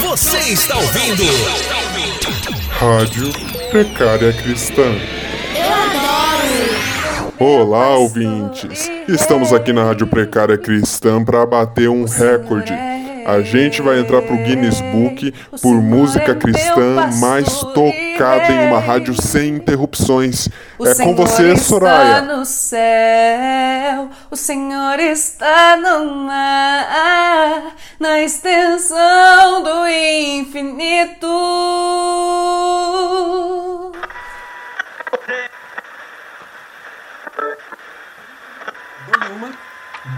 Você está ouvindo Rádio Precária Cristã. Olá, ouvintes! Estamos aqui na Rádio Precária Cristã para bater um recorde. A gente vai entrar pro Guinness Book por música cristã mais tocada em uma rádio sem interrupções. O É com Senhor você, está Soraya. no céu, o Senhor está no mar, na extensão do infinito. Dole uma,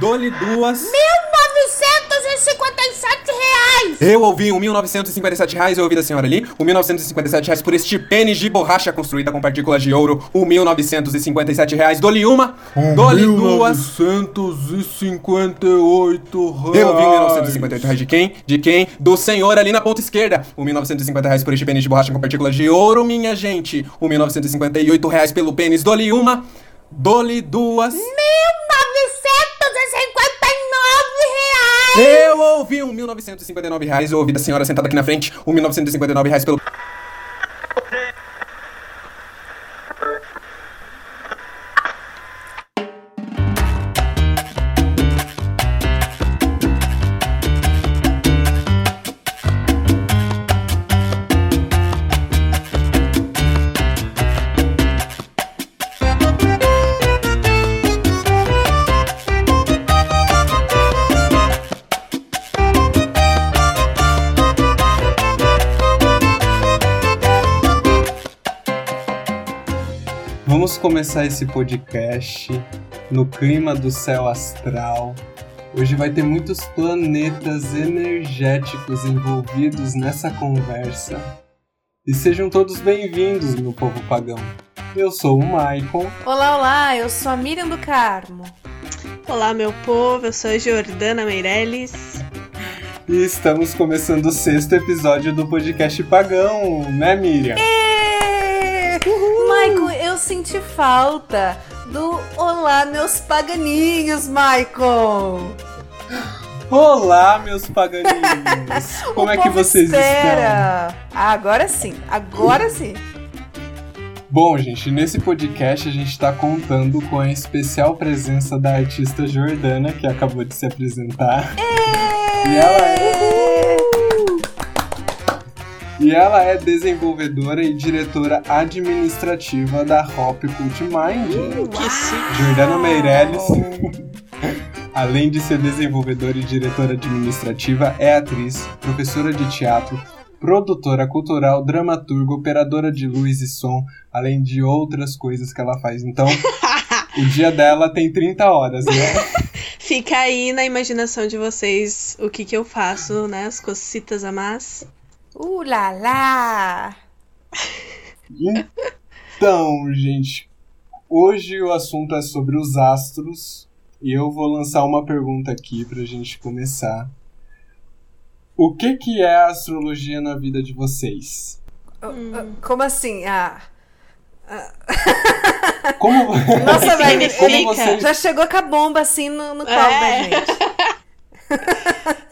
dole duas. 1957 reais! Eu ouvi o 1957 reais, eu ouvi da senhora ali. O 1957 reais por este pênis de borracha construída com partículas de ouro. O 1957 reais, dole uma, dole duas. 1958 reais. Eu ouvi o 1958 reais de quem? De quem? Do senhor ali na ponta esquerda. O 1950 reais por este pênis de borracha com partículas de ouro, minha gente. O 1958 reais pelo pênis, dole uma, dole duas. 1959 reais! Eu ouvi um 1959 reais, eu ouvi da senhora sentada aqui na frente, um 1959 reais pelo. Vamos começar esse podcast no clima do céu astral. Hoje vai ter muitos planetas energéticos envolvidos nessa conversa. E sejam todos bem-vindos, meu povo pagão. Eu sou o Maicon. Olá, olá, eu sou a Miriam do Carmo. Olá, meu povo, eu sou a Jordana Meirelles. E estamos começando o sexto episódio do podcast Pagão, né, Miriam? Michael, eu senti falta do Olá, meus paganismos, Michael. Olá, meus paganismos! Como é que vocês estão? espera. Ah, agora sim, agora sim. Bom, gente, nesse podcast a gente está contando com a especial presença da artista Jordana, que acabou de se apresentar. E ela é. E ela é desenvolvedora e diretora administrativa da Hop Cult Mind. Que chique. Jordana Meirelles, além de ser desenvolvedora e diretora administrativa, é atriz, professora de teatro, produtora cultural, dramaturga, operadora de luz e som, além de outras coisas que ela faz. Então, o dia dela tem 30 horas, né? Fica aí na imaginação de vocês o que que eu faço, né? As cocitas a mais. Uh, lá, lá. Então, gente, hoje o assunto é sobre os astros e eu vou lançar uma pergunta aqui pra gente começar. O que que é a astrologia na vida de vocês? Como assim? Ah. Como, Nossa, velho, ele como vocês já chegou com a bomba assim no, no colo É. da gente.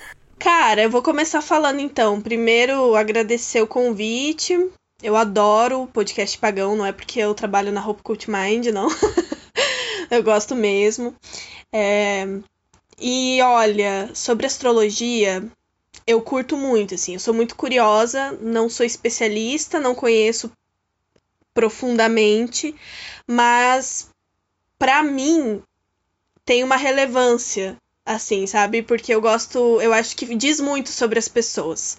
Cara, eu vou começar falando então. Primeiro, agradecer o convite. Eu adoro o podcast Pagão, não é porque eu trabalho na Hope Cult Mind, não. eu gosto mesmo. É, E olha, sobre astrologia, eu curto muito, assim. Eu sou muito curiosa, não sou especialista, não conheço profundamente, mas pra mim tem uma relevância assim, sabe? Porque eu gosto, eu acho que diz muito sobre as pessoas,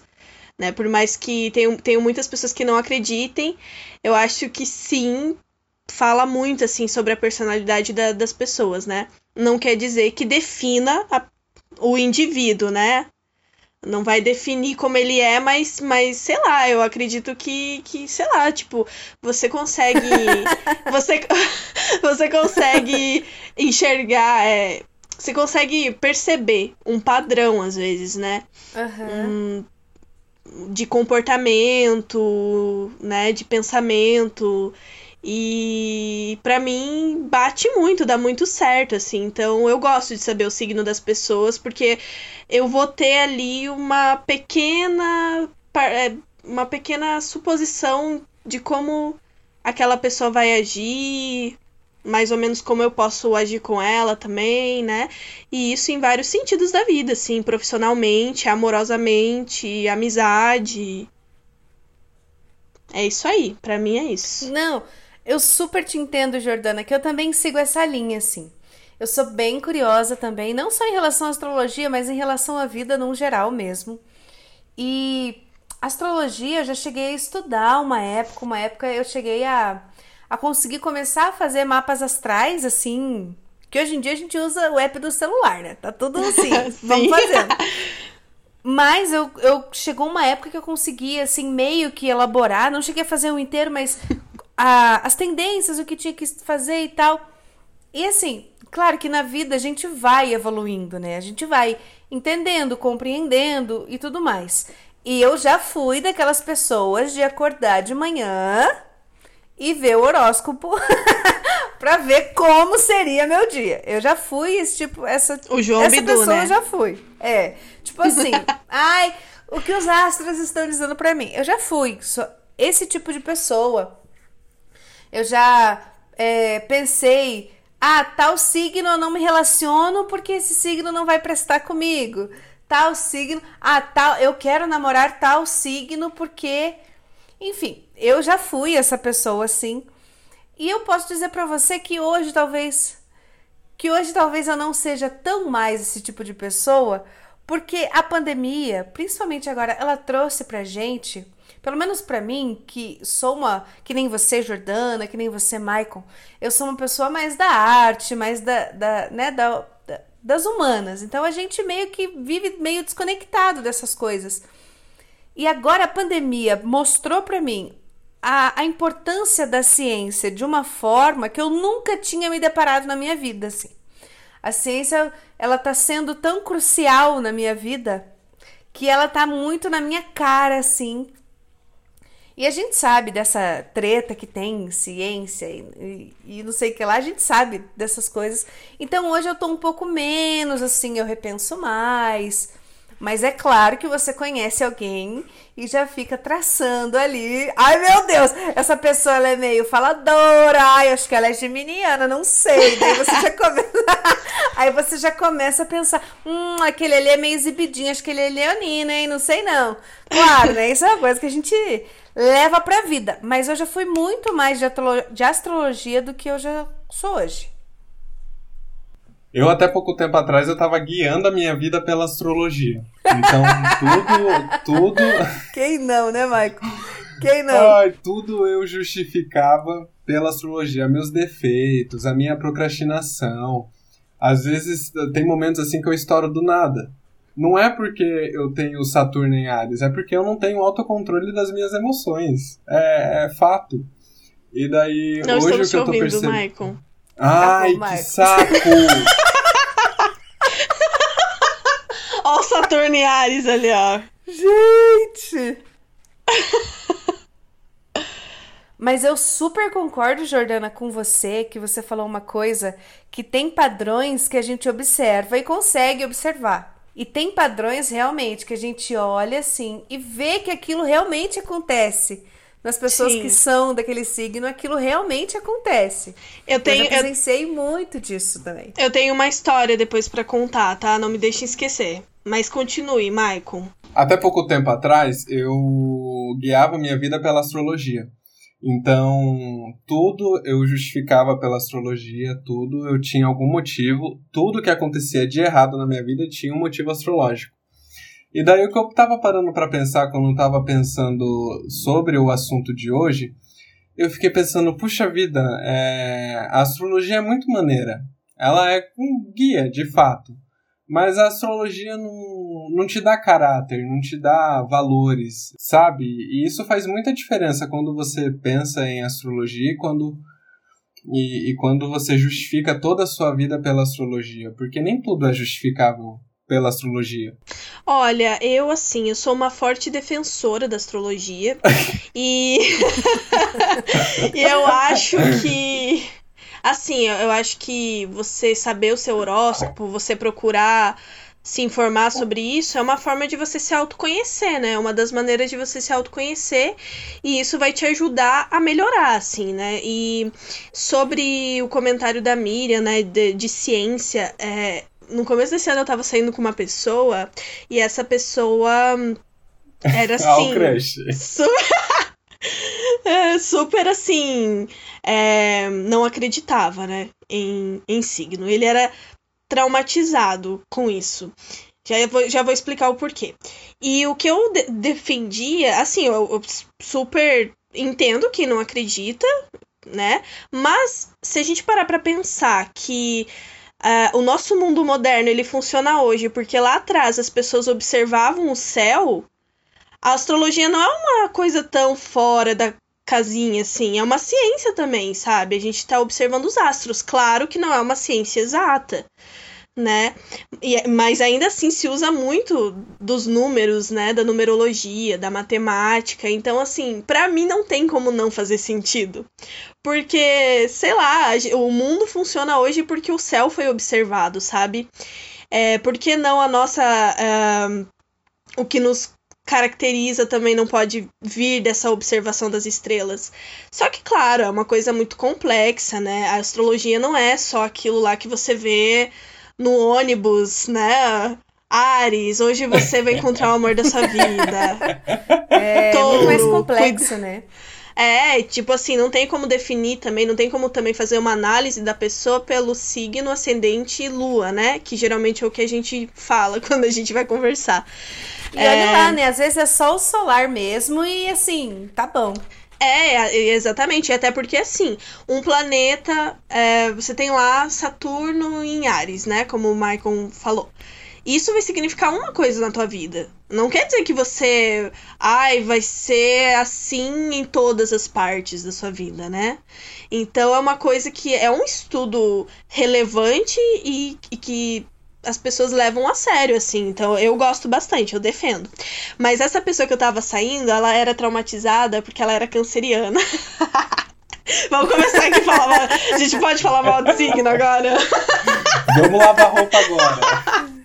né? Por mais que tenham, tenham muitas pessoas que não acreditem, eu acho que sim, fala muito, assim, sobre a personalidade da- das pessoas, né? Não quer dizer que defina a- o indivíduo, né? Não vai definir como ele é, mas, mas sei lá, eu acredito que, que sei lá, tipo, você consegue. você, você consegue enxergar. é, você consegue perceber um padrão, às vezes, né? Aham. Hum, de comportamento, né? De pensamento. E para mim bate muito, dá muito certo, assim. Então eu gosto de saber o signo das pessoas, porque eu vou ter ali uma pequena. É, uma pequena suposição de como aquela pessoa vai agir, mais ou menos como eu posso agir com ela também, né? E isso em vários sentidos da vida, assim, profissionalmente, amorosamente, amizade. É isso aí, para mim é isso. Não, eu super te entendo, Jordana, que eu também sigo essa linha, assim. Eu sou bem curiosa também, não só em relação à astrologia, mas em relação à vida num geral mesmo. E astrologia eu já cheguei a estudar uma época, uma época eu cheguei a, a conseguir começar a fazer mapas astrais, assim. Que hoje em dia a gente usa o app do celular, né? Tá tudo assim, vamos fazendo. Mas eu, eu chegou uma época que eu conseguia, assim, meio que elaborar, não cheguei a fazer um inteiro, mas a, as tendências, o que tinha que fazer e tal. E assim, claro que na vida a gente vai evoluindo, né? A gente vai entendendo, compreendendo e tudo mais. E eu já fui daquelas pessoas de acordar de manhã e ver o horóscopo para ver como seria meu dia. Eu já fui esse tipo, essa, o João essa Bidu, pessoa né? eu já fui. É, tipo assim, ai, o que os astros estão dizendo para mim? Eu já fui, esse tipo de pessoa. Eu já é, pensei, ah, tal signo eu não me relaciono porque esse signo não vai prestar comigo. Tal signo, ah, tal, eu quero namorar tal signo porque, enfim, eu já fui essa pessoa assim. E eu posso dizer para você que hoje talvez que hoje talvez eu não seja tão mais esse tipo de pessoa, porque a pandemia, principalmente agora, ela trouxe pra gente pelo menos para mim, que sou uma. que nem você, Jordana, que nem você, Maicon, eu sou uma pessoa mais da arte, mais da. da né, da, da, das humanas. Então a gente meio que vive meio desconectado dessas coisas. E agora a pandemia mostrou para mim a, a importância da ciência de uma forma que eu nunca tinha me deparado na minha vida, assim. A ciência, ela tá sendo tão crucial na minha vida que ela tá muito na minha cara, assim, e a gente sabe dessa treta que tem ciência e, e, não sei o que lá, a gente sabe dessas coisas. Então hoje eu tô um pouco menos assim, eu repenso mais. Mas é claro que você conhece alguém e já fica traçando ali. Ai, meu Deus, essa pessoa ela é meio faladora. Ai, acho que ela é geminiana, não sei. Daí você já começa. Aí você já começa a pensar: hum, aquele ali é meio exibidinho, acho que ele é leonino, hein? Não sei não. Claro, né? Isso é uma coisa que a gente leva pra vida. Mas eu já fui muito mais de, de astrologia do que eu já sou hoje. Eu até pouco tempo atrás eu estava guiando a minha vida pela astrologia. Então, tudo, tudo. Quem não, né, Michael? Quem não? Ai, tudo eu justificava pela astrologia, meus defeitos, a minha procrastinação. Às vezes tem momentos assim que eu estouro do nada. Não é porque eu tenho Saturno em Ares, é porque eu não tenho autocontrole das minhas emoções. É, é fato. E daí, não hoje o que eu tô ouvindo, percebendo. Maicon. Ai, tá que saco! Ó o Saturno em Ares ali, ó. Gente! Mas eu super concordo, Jordana, com você, que você falou uma coisa que tem padrões que a gente observa e consegue observar. E tem padrões realmente que a gente olha assim e vê que aquilo realmente acontece. Nas pessoas Sim. que são daquele signo, aquilo realmente acontece. Eu tenho. Eu presenciei eu, muito disso também. Eu tenho uma história depois para contar, tá? Não me deixe esquecer. Mas continue, Maicon. Até pouco tempo atrás, eu guiava minha vida pela astrologia. Então, tudo eu justificava pela astrologia, tudo eu tinha algum motivo, tudo que acontecia de errado na minha vida tinha um motivo astrológico. E daí o que eu estava parando para pensar quando eu estava pensando sobre o assunto de hoje, eu fiquei pensando, puxa vida, é... a astrologia é muito maneira. Ela é um guia, de fato. Mas a astrologia não, não te dá caráter, não te dá valores, sabe? E isso faz muita diferença quando você pensa em astrologia e quando, e, e quando você justifica toda a sua vida pela astrologia. Porque nem tudo é justificável pela astrologia? Olha, eu assim, eu sou uma forte defensora da astrologia e e eu acho que assim, eu acho que você saber o seu horóscopo, você procurar se informar sobre isso é uma forma de você se autoconhecer, né? É uma das maneiras de você se autoconhecer e isso vai te ajudar a melhorar, assim, né? E sobre o comentário da Miriam, né, de, de ciência, é, no começo desse ano eu tava saindo com uma pessoa e essa pessoa era assim. super, é, super assim. É, não acreditava, né? Em, em signo. Ele era traumatizado com isso. Já vou, já vou explicar o porquê. E o que eu de defendia, assim, eu, eu super entendo que não acredita, né? Mas se a gente parar para pensar que uh, o nosso mundo moderno ele funciona hoje porque lá atrás as pessoas observavam o céu, a astrologia não é uma coisa tão fora da casinha assim, é uma ciência também, sabe? A gente está observando os astros. Claro que não é uma ciência exata né? E, mas ainda assim se usa muito dos números, né? Da numerologia, da matemática. Então, assim, para mim não tem como não fazer sentido. Porque, sei lá, o mundo funciona hoje porque o céu foi observado, sabe? É, por que não a nossa. Uh, o que nos caracteriza também não pode vir dessa observação das estrelas. Só que, claro, é uma coisa muito complexa, né? A astrologia não é só aquilo lá que você vê no ônibus, né? Ares, hoje você vai encontrar o amor da sua vida. É, Touro, muito mais complexo, né? É, tipo assim, não tem como definir também, não tem como também fazer uma análise da pessoa pelo signo, ascendente e lua, né? Que geralmente é o que a gente fala quando a gente vai conversar. E é... olha lá, né? Às vezes é só o solar mesmo e assim, tá bom. É, exatamente. Até porque, assim, um planeta. É, você tem lá Saturno em Ares, né? Como o Michael falou. Isso vai significar uma coisa na tua vida. Não quer dizer que você. Ai, vai ser assim em todas as partes da sua vida, né? Então é uma coisa que é um estudo relevante e, e que as pessoas levam a sério, assim. Então eu gosto bastante, eu defendo. Mas essa pessoa que eu tava saindo, ela era traumatizada porque ela era canceriana. Vamos começar aqui a falar mal. A gente pode falar mal do signo agora? Vamos lavar roupa agora.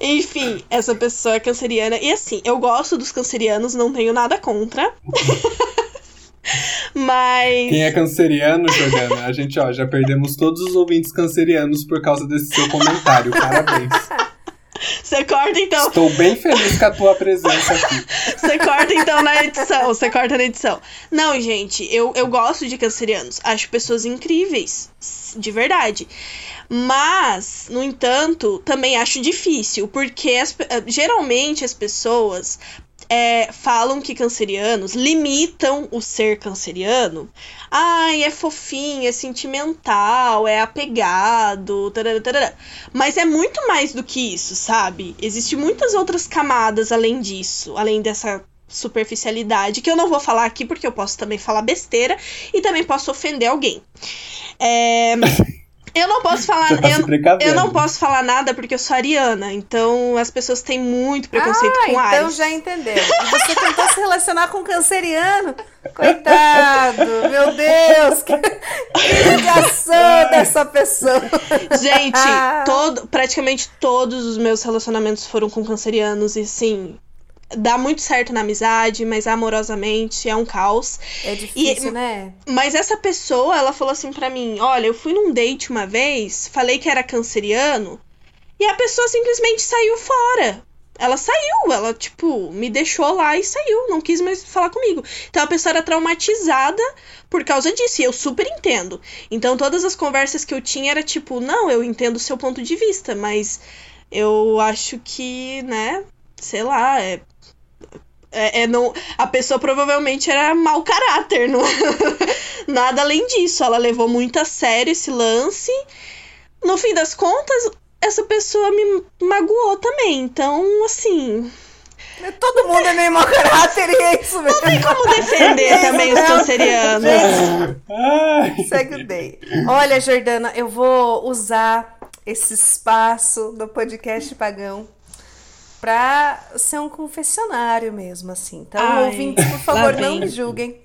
Enfim, essa pessoa é canceriana. E assim, eu gosto dos cancerianos, não tenho nada contra. Mas. Quem é canceriano, Jordana? A gente, ó, já perdemos todos os ouvintes cancerianos por causa desse seu comentário. Parabéns. Você corta então. Estou bem feliz com a tua presença aqui. Você corta então na edição. Você corta na edição. Não, gente, eu, eu gosto de cancerianos. Acho pessoas incríveis. De verdade. Mas, no entanto, também acho difícil. Porque as, geralmente as pessoas é, falam que cancerianos limitam o ser canceriano. Ai, é fofinho, é sentimental, é apegado, tarará, tarará. mas é muito mais do que isso, sabe? Existem muitas outras camadas além disso, além dessa superficialidade, que eu não vou falar aqui porque eu posso também falar besteira e também posso ofender alguém. É. Eu não posso falar. Tá eu, eu, não posso falar nada porque eu sou ariana. Então as pessoas têm muito preconceito ah, com Ares. Então já entendeu. E você tentou se relacionar com um canceriano? Coitado, meu Deus, que, que ligação dessa pessoa. Gente, todo, praticamente todos os meus relacionamentos foram com cancerianos e sim, dá muito certo na amizade, mas amorosamente é um caos. É difícil, e, né? Mas essa pessoa, ela falou assim para mim: "Olha, eu fui num date uma vez, falei que era canceriano, e a pessoa simplesmente saiu fora. Ela saiu, ela tipo, me deixou lá e saiu, não quis mais falar comigo. Então a pessoa era traumatizada por causa disso, e eu super entendo. Então todas as conversas que eu tinha era tipo, não, eu entendo o seu ponto de vista, mas eu acho que, né, sei lá, é é, é, não, a pessoa provavelmente era mau caráter, não, nada além disso. Ela levou muito a sério esse lance. No fim das contas, essa pessoa me magoou também. Então, assim. Todo mundo é meio mau caráter e é isso mesmo. Não tem como defender também os cancerianos. Segue o day. Olha, Jordana, eu vou usar esse espaço do podcast Pagão pra ser um confessionário mesmo, assim. Então, Ai, ouvintes, por favor, não me julguem.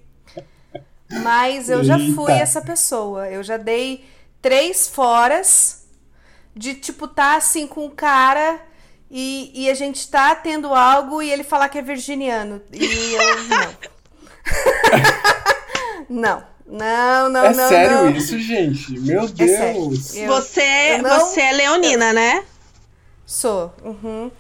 Mas eu já fui Eita. essa pessoa. Eu já dei três foras de, tipo, tá assim com o cara e, e a gente tá tendo algo e ele falar que é virginiano. E eu, não. não. Não, não, é não, sério não. isso, gente? Meu sério. Deus! Eu- você, eu não- você é leonina, né? Sou. uhum.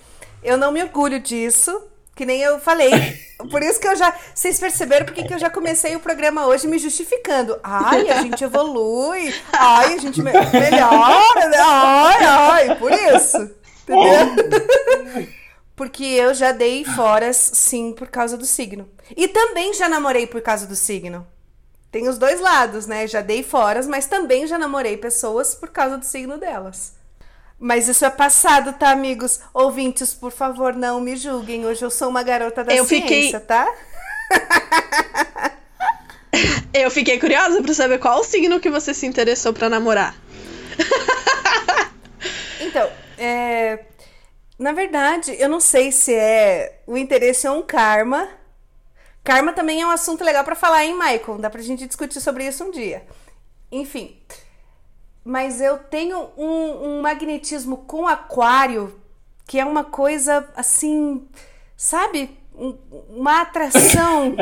Eu não me orgulho disso, que nem eu falei. Por isso que eu já. Vocês perceberam porque que eu já comecei o programa hoje me justificando. Ai, a gente evolui. Ai, a gente me- melhora. né? Ai, ai, por isso. Entendeu? Porque eu já dei foras, sim, por causa do signo. E também já namorei por causa do signo. Tem os dois lados, né? Já dei foras, mas também já namorei pessoas por causa do signo delas. Mas isso é passado, tá, amigos? Ouvintes, por favor, não me julguem. Hoje eu sou uma garota da Eu ciência, fiquei- tá? Eu fiquei curiosa pra saber qual o signo que você se interessou pra namorar. Então, é... na verdade, eu não sei se é o interesse ou um karma. Karma também é um assunto legal pra falar, hein, Michael? Dá pra gente discutir sobre isso um dia. Enfim. Mas eu tenho um, um magnetismo com aquário que é uma coisa assim, sabe? Um- uma atração.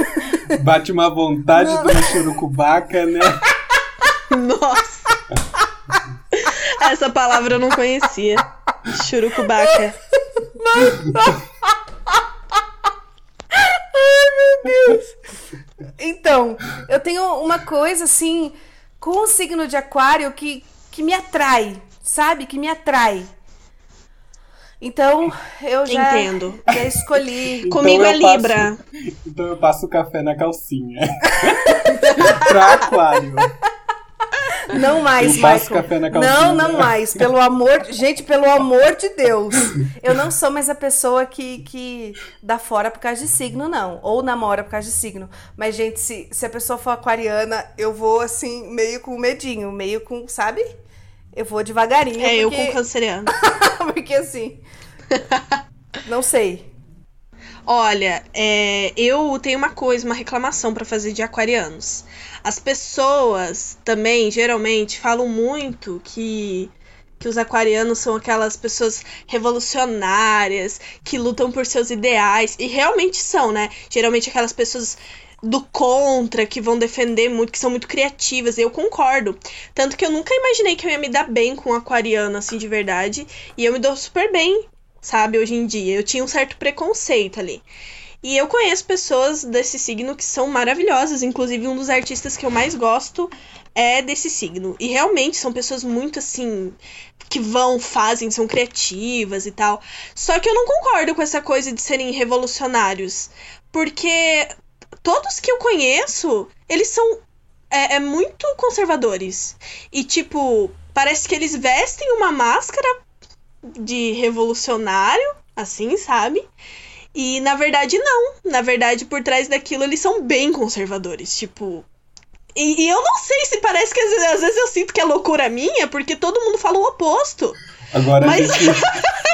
Bate uma vontade de uma churucubaca, né? Nossa! Essa palavra eu não conhecia. Churucubaca. Então, eu tenho uma coisa assim com o signo de aquário que, que me atrai, sabe? Que me atrai. Então, eu já, Entendo. já escolhi. Comigo eu é passo- Libra. Então eu passo o café na calcinha. pra aquário. Não mais, Eu passo Michael. café na calcinha. Não, não mais. Pelo amor. Gente, pelo amor de Deus. Eu não sou mais a pessoa que, que dá fora por causa de signo, não. Ou namora por causa de signo. Mas, gente, se, se a pessoa for aquariana, eu vou assim, meio com medinho, meio com, sabe? Eu vou devagarinho. É, eu porque... com canceriano. porque assim. Não sei. Olha, é, eu tenho uma coisa, uma reclamação pra fazer de aquarianos. As pessoas também, geralmente, falam muito que, que os aquarianos são aquelas pessoas revolucionárias, que lutam por seus ideais. E realmente são, né? Geralmente aquelas pessoas do contra, que vão defender muito, que são muito criativas. Eu concordo. Tanto que eu nunca imaginei que eu ia me dar bem com um aquariano, assim, de verdade. E eu me dou super bem sabe, hoje em dia. Eu tinha um certo preconceito ali. E eu conheço pessoas desse signo que são maravilhosas, inclusive um dos artistas que eu mais gosto é desse signo. E realmente são pessoas muito assim que vão, fazem, são criativas e tal. Só que eu não concordo com essa coisa de serem revolucionários, porque todos que eu conheço, eles são é, é muito conservadores. E tipo, parece que eles vestem uma máscara de revolucionário, assim, sabe? E na verdade não. Na verdade, por trás daquilo eles são bem conservadores, tipo. E, e eu não sei se parece que às vezes, às vezes eu sinto que é loucura minha, porque todo mundo fala o oposto. Agora Mas- a gente.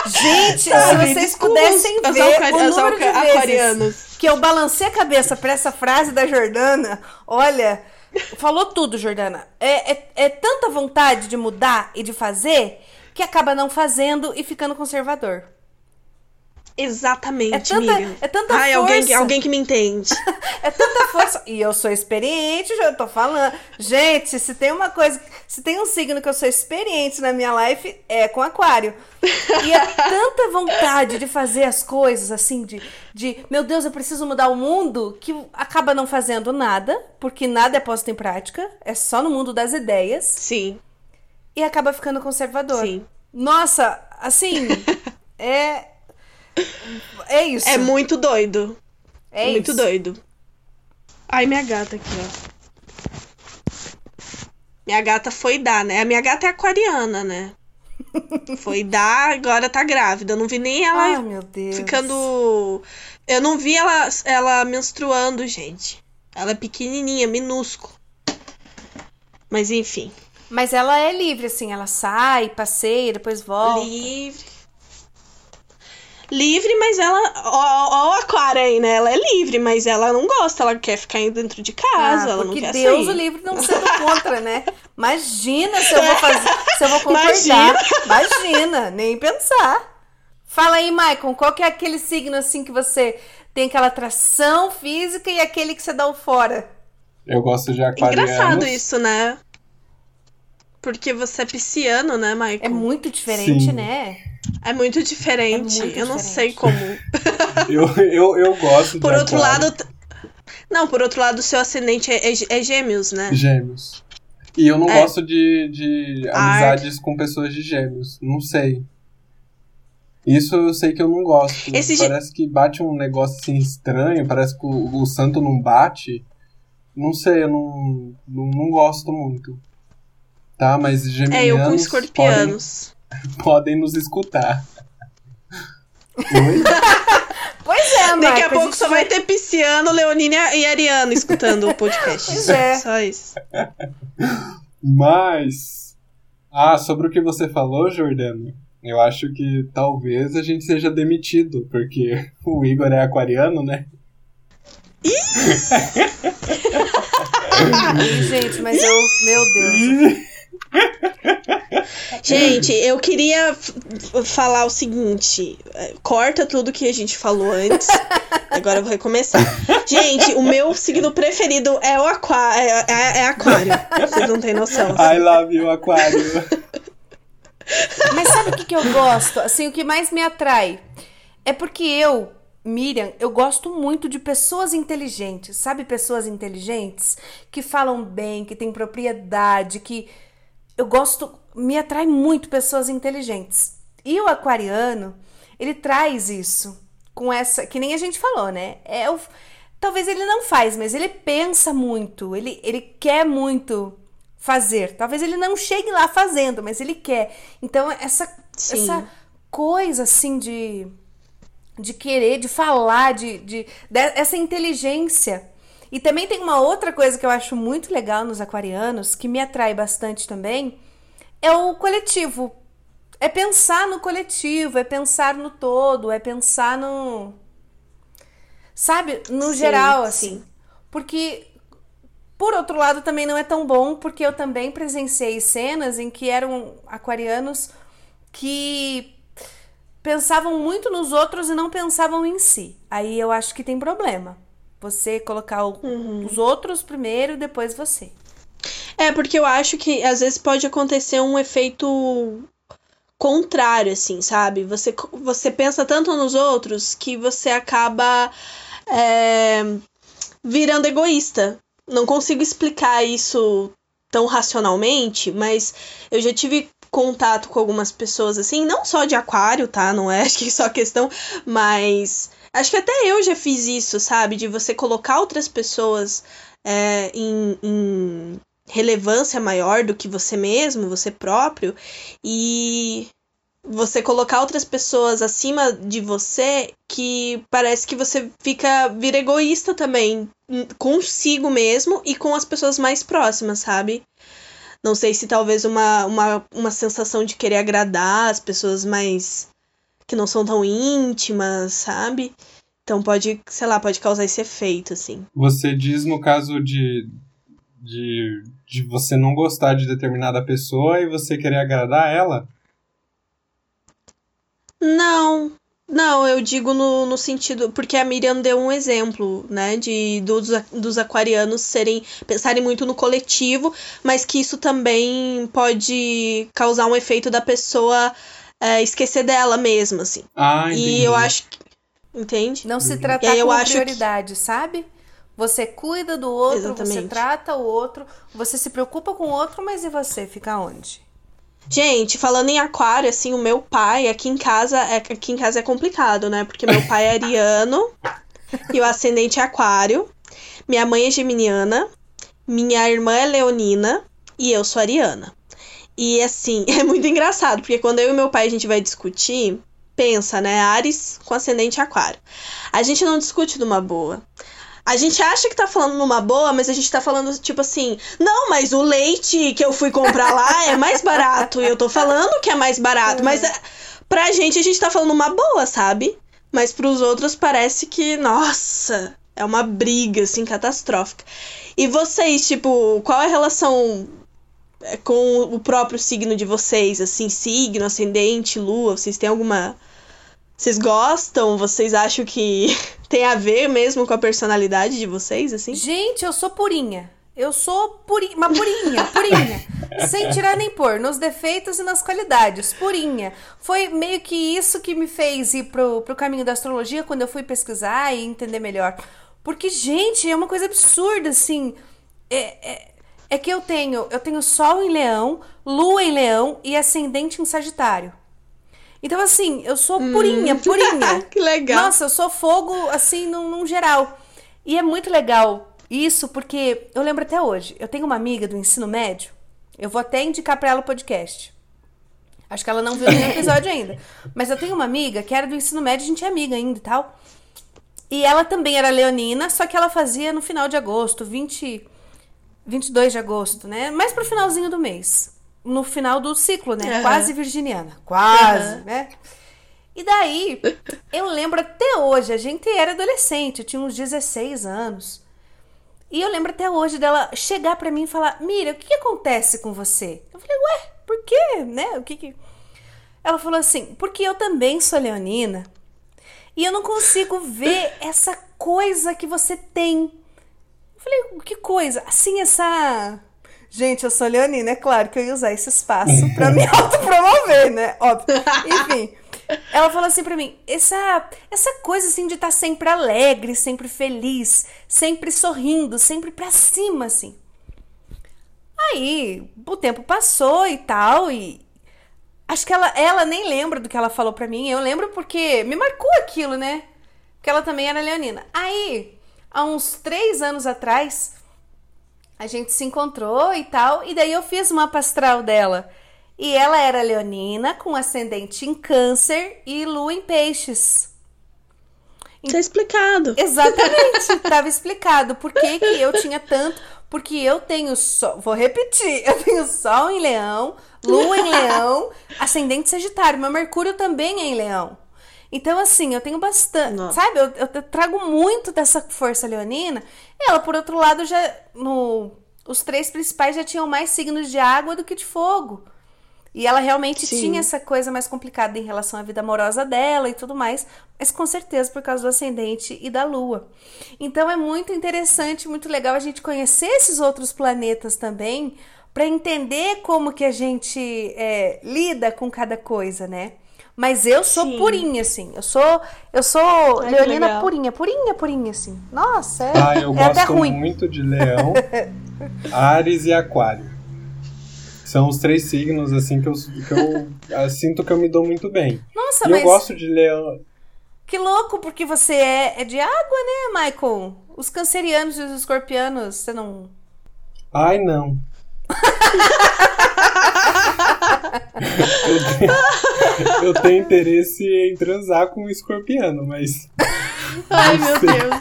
Gente, Sabe? se vocês Desculpa pudessem ver aqua- o número de aqua- vezes aquarianos. que eu balancei a cabeça pra essa frase da Jordana, olha, falou tudo, Jordana. É, é, é tanta vontade de mudar e de fazer que acaba não fazendo e ficando conservador. Exatamente, É tanta- Miriam. é tanta Ai, alguém, força. alguém que me entende. É tanta força. E eu sou experiente, já tô falando. Gente, se tem uma coisa. Se tem um signo que eu sou experiente na minha life, é com aquário. E é tanta vontade de fazer as coisas, assim, de, de meu Deus, eu preciso mudar o mundo, que acaba não fazendo nada, porque nada é posto em prática, é só no mundo das ideias, Sim, e acaba ficando conservador. sim. Nossa, assim, é. É isso. É muito doido. É muito isso. doido. Ai, minha gata aqui, ó. Minha gata foi dar, né? A minha gata é aquariana, né? Foi dar, agora tá grávida. Eu não vi nem ela Ai, meu Deus. ficando. Eu não vi ela, ela menstruando, gente. Ela é pequenininha, minúsculo. Mas enfim. Mas ela é livre, assim, ela sai, passeia, depois volta. Livre. Livre, mas ela. Ó, ó, o aquário aí, né? Ela é livre, mas ela não gosta, ela quer ficar dentro de casa, ah, ela não porque quer Deus sair. o livre não sendo contra, né? Imagina se eu vou fazer, se eu vou concordar. Imagina. Imagina, nem pensar. Fala aí, Maicon, qual que é aquele signo assim que você tem aquela atração física e aquele que você dá o fora? Eu gosto de aquarianos. Engraçado isso, né? Porque você é pisciano, né, Michael? É muito diferente, Sim. né? É muito diferente. É muito eu não diferente. sei como. Eu, eu, eu gosto Por de outro aquário. lado. Não, por outro lado, o seu ascendente é, é- é gêmeos, né? Gêmeos. E eu não É. gosto de, de amizades com pessoas de gêmeos. Não sei. Isso eu sei que eu não gosto. Esse gê- parece que bate um negócio assim estranho, parece que o, o santo não bate. Não sei, eu não, não, não gosto muito. Tá, mas geminianos É, eu com podem, escorpianos. podem nos escutar. Oi? Pois é, Maicon. Daqui a pouco só vai ter pisciano, leonina e ariano escutando o podcast. Pois é. Só isso. Mas. Ah, sobre o que você falou, Jordano, eu acho que talvez a gente seja demitido, porque o Igor é aquariano, né? Ih, gente, mas eu, meu Deus. Gente, eu queria falar o seguinte: é, corta tudo que a gente falou antes. Agora eu vou recomeçar. Gente, o meu signo preferido é o aquário. É, é- é aquário. Vocês não têm noção. I love you, aquário. Mas sabe o que, que eu gosto? Assim, o que mais me atrai é porque eu, Miriam, eu gosto muito de pessoas inteligentes, sabe? Pessoas inteligentes que falam bem, que têm propriedade, que eu gosto, me atrai muito pessoas inteligentes. E o aquariano, ele traz isso com essa, que nem a gente falou, né? É o, talvez ele não faz, mas ele pensa muito, ele, ele quer muito fazer. Talvez ele não chegue lá fazendo, mas ele quer. Então essa Sim. essa coisa assim de de querer, de falar, de, de, de essa inteligência. E também tem uma outra coisa que eu acho muito legal nos aquarianos, que me atrai bastante também, é o coletivo. É pensar no coletivo, é pensar no todo, é pensar no. Sabe? No Sim, geral, sim. assim. Porque, por outro lado, também não é tão bom, porque eu também presenciei cenas em que eram aquarianos que pensavam muito nos outros e não pensavam em si. Aí eu acho que tem problema. Você colocar o- Uhum. os outros primeiro e depois você. É, porque eu acho que às vezes pode acontecer um efeito contrário, assim, sabe? Você, você pensa tanto nos outros que você acaba é, virando egoísta. Não consigo explicar isso tão racionalmente, mas eu já tive contato com algumas pessoas assim, não só de aquário, tá? Não é acho que só questão, mas acho que até eu já fiz isso, sabe? De você colocar outras pessoas é, em, em relevância maior do que você mesmo, você próprio, e você colocar outras pessoas acima de você que parece que você fica vira egoísta também hum, consigo mesmo e com as pessoas mais próximas, sabe? Não sei se talvez uma, uma, uma sensação de querer agradar as pessoas mais que não são tão íntimas, sabe? Então pode, sei lá, pode causar esse efeito, assim. Você diz no caso de, de, de você não gostar de determinada pessoa e você querer agradar ela? Não, não, eu digo no, no sentido. Porque a Miriam deu um exemplo, né? De dos, dos aquarianos serem. pensarem muito no coletivo, mas que isso também pode causar um efeito da pessoa é, esquecer dela mesma, assim. Ah, entendi. E eu acho que. Entende? Não se E tratar como acho que- prioridade, sabe? Você cuida do outro, você Exatamente. trata o outro, você se preocupa com o outro, mas e você? Fica onde? Gente, falando em aquário, assim, o meu pai aqui em casa é aqui em casa é complicado, né? Porque meu pai é ariano e o ascendente é aquário. Minha mãe é geminiana, minha irmã é leonina e eu sou ariana. E assim, é muito engraçado, porque quando eu e meu pai a gente vai discutir, pensa, né? Ares com ascendente aquário. A gente não discute numa boa. A gente acha que tá falando numa boa, mas a gente tá falando tipo assim: não, mas o leite que eu fui comprar lá é mais barato. E eu tô falando que é mais barato. Mas é, pra gente a gente tá falando uma boa, sabe? Mas pros outros parece que, nossa, é uma briga, assim, catastrófica. E vocês, tipo, qual é a relação é, com o próprio signo de vocês? Assim, signo, ascendente, lua? Vocês têm alguma. Vocês gostam? Vocês acham que tem a ver mesmo com a personalidade de vocês, assim? Gente, eu sou purinha. Eu sou purinha, uma purinha, purinha. sem tirar nem pôr, nos defeitos e nas qualidades, purinha. Foi meio que isso que me fez ir pro, pro caminho da astrologia quando eu fui pesquisar e entender melhor. Porque, gente, é uma coisa absurda, assim. É, é, é que eu tenho, eu tenho Sol em Leão, Lua em Leão e Ascendente em Sagitário. Então, assim, eu sou purinha, hum. purinha. que legal. Nossa, eu sou fogo, assim, num, num geral. E é muito legal isso porque eu lembro até hoje. Eu tenho uma amiga do ensino médio. Eu vou até indicar para ela o podcast. Acho que ela não viu nenhum episódio ainda. Mas eu tenho uma amiga que era do ensino médio, a gente é amiga ainda e tal. E ela também era leonina, só que ela fazia no final de agosto, 20, 22 de agosto, né? Mais pro finalzinho do mês. No final do ciclo, né? Uhum. Quase virginiana. Quase, uhum. né? E daí, eu lembro até hoje, a gente era adolescente, eu tinha uns 16 anos. E eu lembro até hoje dela chegar para mim e falar: Mira, o que, que, acontece com você? Eu falei: Ué, por quê? Né? O que que. Ela falou assim: Porque eu também sou leonina e eu não consigo ver essa coisa que você tem. Eu falei: Que coisa? Assim, essa. Gente, eu sou leonina, é claro que eu ia usar esse espaço para me autopromover, né? Óbvio. Enfim. Ela falou assim para mim: essa, essa coisa assim de estar tá sempre alegre, sempre feliz, sempre sorrindo, sempre pra cima, assim. Aí o tempo passou e tal, e acho que ela, ela nem lembra do que ela falou pra mim. Eu lembro porque me marcou aquilo, né? Porque ela também era leonina. Aí, há uns três anos atrás, a gente se encontrou e tal, e daí eu fiz uma astral dela. E ela era leonina, com ascendente em câncer e lua em peixes. Tá explicado. Exatamente, estava explicado por que, que eu tinha tanto. Porque eu tenho sol, vou repetir, eu tenho sol em leão, lua em leão, ascendente sagitário. Meu Mercúrio também é em leão. Então, assim, eu tenho bastante. Nossa. Sabe, eu, eu, trago muito dessa força leonina. Ela, por outro lado, já. No, os três principais já tinham mais signos de água do que de fogo. E ela realmente Sim. tinha essa coisa mais complicada em relação à vida amorosa dela e tudo mais, mas com certeza por causa do ascendente e da lua. Então é muito interessante, muito legal a gente conhecer esses outros planetas também, para entender como que a gente é, lida com cada coisa, né? Mas eu sou Sim. purinha, assim. Eu sou, eu sou Ai, leonina purinha, purinha, purinha, assim. Nossa, é, ah, eu é gosto até ruim. muito de leão, Ares e aquário. São os três signos, assim, que eu, que eu, eu sinto que eu me dou muito bem. Nossa, e mas... eu gosto de leão. Que louco, porque você é, é de água, né, Michael? Os cancerianos e os escorpianos, você não. Ai, não. eu, tenho, eu tenho interesse em transar com um escorpiano, mas. Ai, meu Deus.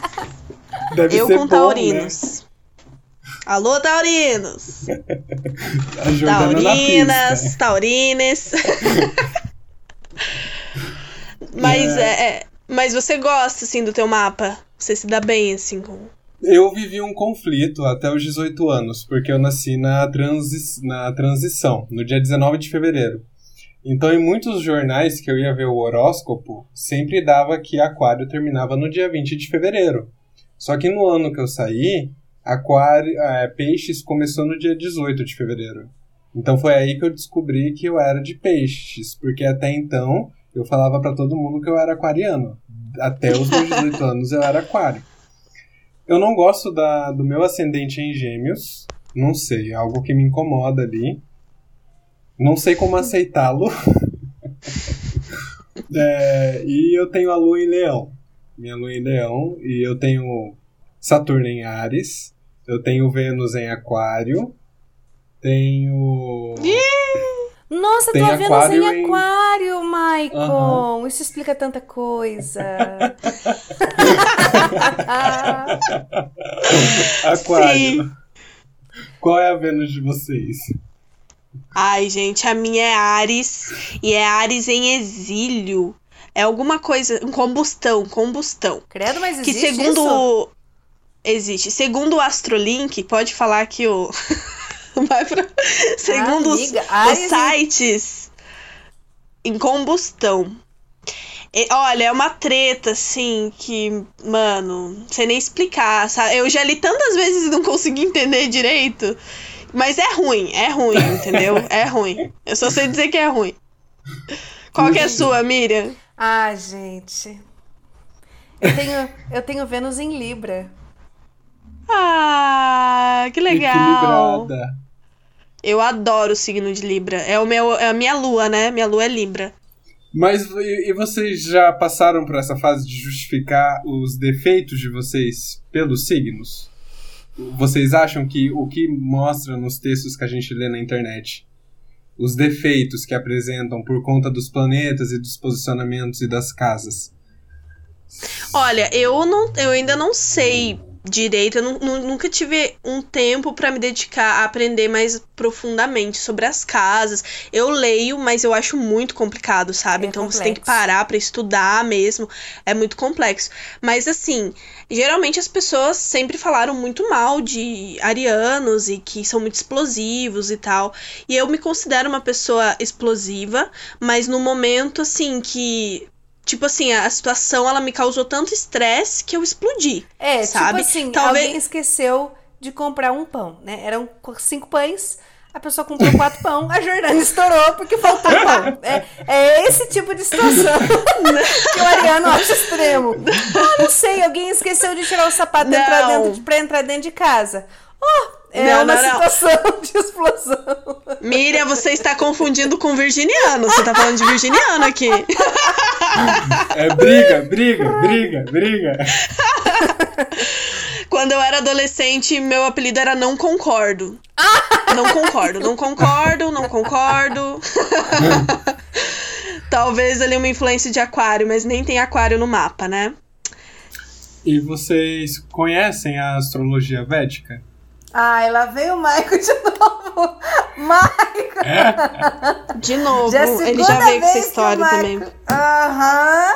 Deve eu ser com bom, taurinos. Né? Alô, taurinos! Tá Taurinas, taurines. mas é. é. é, mas você gosta assim do teu mapa? Você se dá bem assim com eu vivi um conflito até os 18 anos, porque eu nasci na, transi na transição, no dia 19 de fevereiro. Então, em muitos jornais que eu ia ver o horóscopo, sempre dava que Aquário terminava no dia 20 de fevereiro. Só que no ano que eu saí, Aquário, é, Peixes começou no dia 18 de fevereiro. Então foi aí que eu descobri que eu era de peixes, porque até então eu falava para todo mundo que eu era aquariano. Até os meus 18 anos eu era aquário. Eu não gosto da, do meu ascendente em gêmeos, não sei, é algo que me incomoda ali. Não sei como aceitá-lo. é, e eu tenho a lua em leão. Minha lua em leão, e eu tenho Saturno em Ares. Eu tenho Vênus em Aquário. Tenho. Nossa, Tem tô vendo aquário em aquário, Maicon. Aham. Isso explica tanta coisa. Aquário. Sim. Qual é a Vênus de vocês? Ai, gente, a minha é Ares e é Ares em exílio. É alguma coisa, combustão, combustão. Credo, mas Que existe segundo isso? existe, segundo o Astrolink, pode falar que o vai pra... segundo os, Amiga, os sites em combustão. E, olha, é uma treta, assim, que, mano, não sei nem explicar, sabe? Eu já li tantas vezes e não consegui entender direito. Mas é ruim, é ruim, entendeu? É ruim. Eu só sei dizer que é ruim. Qual que é a sua, Miriam? Ah, gente. Eu tenho, eu tenho Vênus em Libra. Ah, que legal. Equilibrada. Eu adoro o signo de Libra. É, o meu, é a minha lua, né? Minha lua é Libra. Mas e, e vocês já passaram por essa fase de justificar os defeitos de vocês pelos signos? Vocês acham que o que mostra nos textos que a gente lê na internet, os defeitos que apresentam por conta dos planetas e dos posicionamentos e das casas, Olha, eu, não, eu ainda não sei direito, eu nu- nu- nunca tive um tempo pra me dedicar a aprender mais profundamente sobre as casas. Eu leio, mas eu acho muito complicado, sabe? É então você tem que complexo. parar pra estudar mesmo. É muito complexo. Mas assim, geralmente as pessoas sempre falaram muito mal de arianos e que são muito explosivos e tal. E eu me considero uma pessoa explosiva, mas no momento assim que Tipo assim, a situação ela me causou tanto estresse que eu explodi. É, Sabe? tipo assim, Talvez- alguém esqueceu de comprar um pão, né? Eram cinco pães, a pessoa comprou quatro pão, a Jordana estourou porque faltou pão. É, é esse tipo de situação que o Ariano acha extremo. Ah, não sei, alguém esqueceu de tirar o sapato e entrar dentro, de- pra entrar dentro de casa. Oh, é Não, uma não, não. situação de explosão. Miriam, você está confundindo com virginiano. Você tá falando de virginiano aqui. É briga, briga, briga, briga. Quando eu era adolescente, meu apelido era Não Concordo. Não concordo, não concordo, não concordo. Talvez ali uma influência de aquário, mas nem tem aquário no mapa, né? E vocês conhecem a astrologia védica? Ai, lá veio o Michael de novo. Michael! De novo, Já é ele já veio com essa história Michael- também. Aham.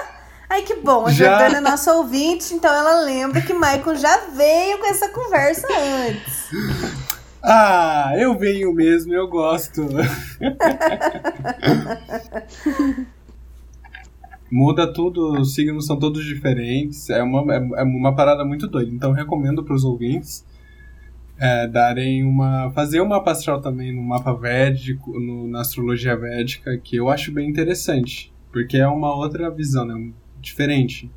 Ai, que bom. A Já. Jordana é nossa ouvinte, então ela lembra que Michael já veio com essa conversa antes. Ah, eu venho mesmo, eu gosto. Muda tudo, os signos são todos diferentes. É uma, é, é uma parada muito doida. Então recomendo para os ouvintes é, darem uma. fazer uma mapa astral também no mapa védico, no, na astrologia védica, que eu acho bem interessante. Porque é uma outra visão, né? Diferente.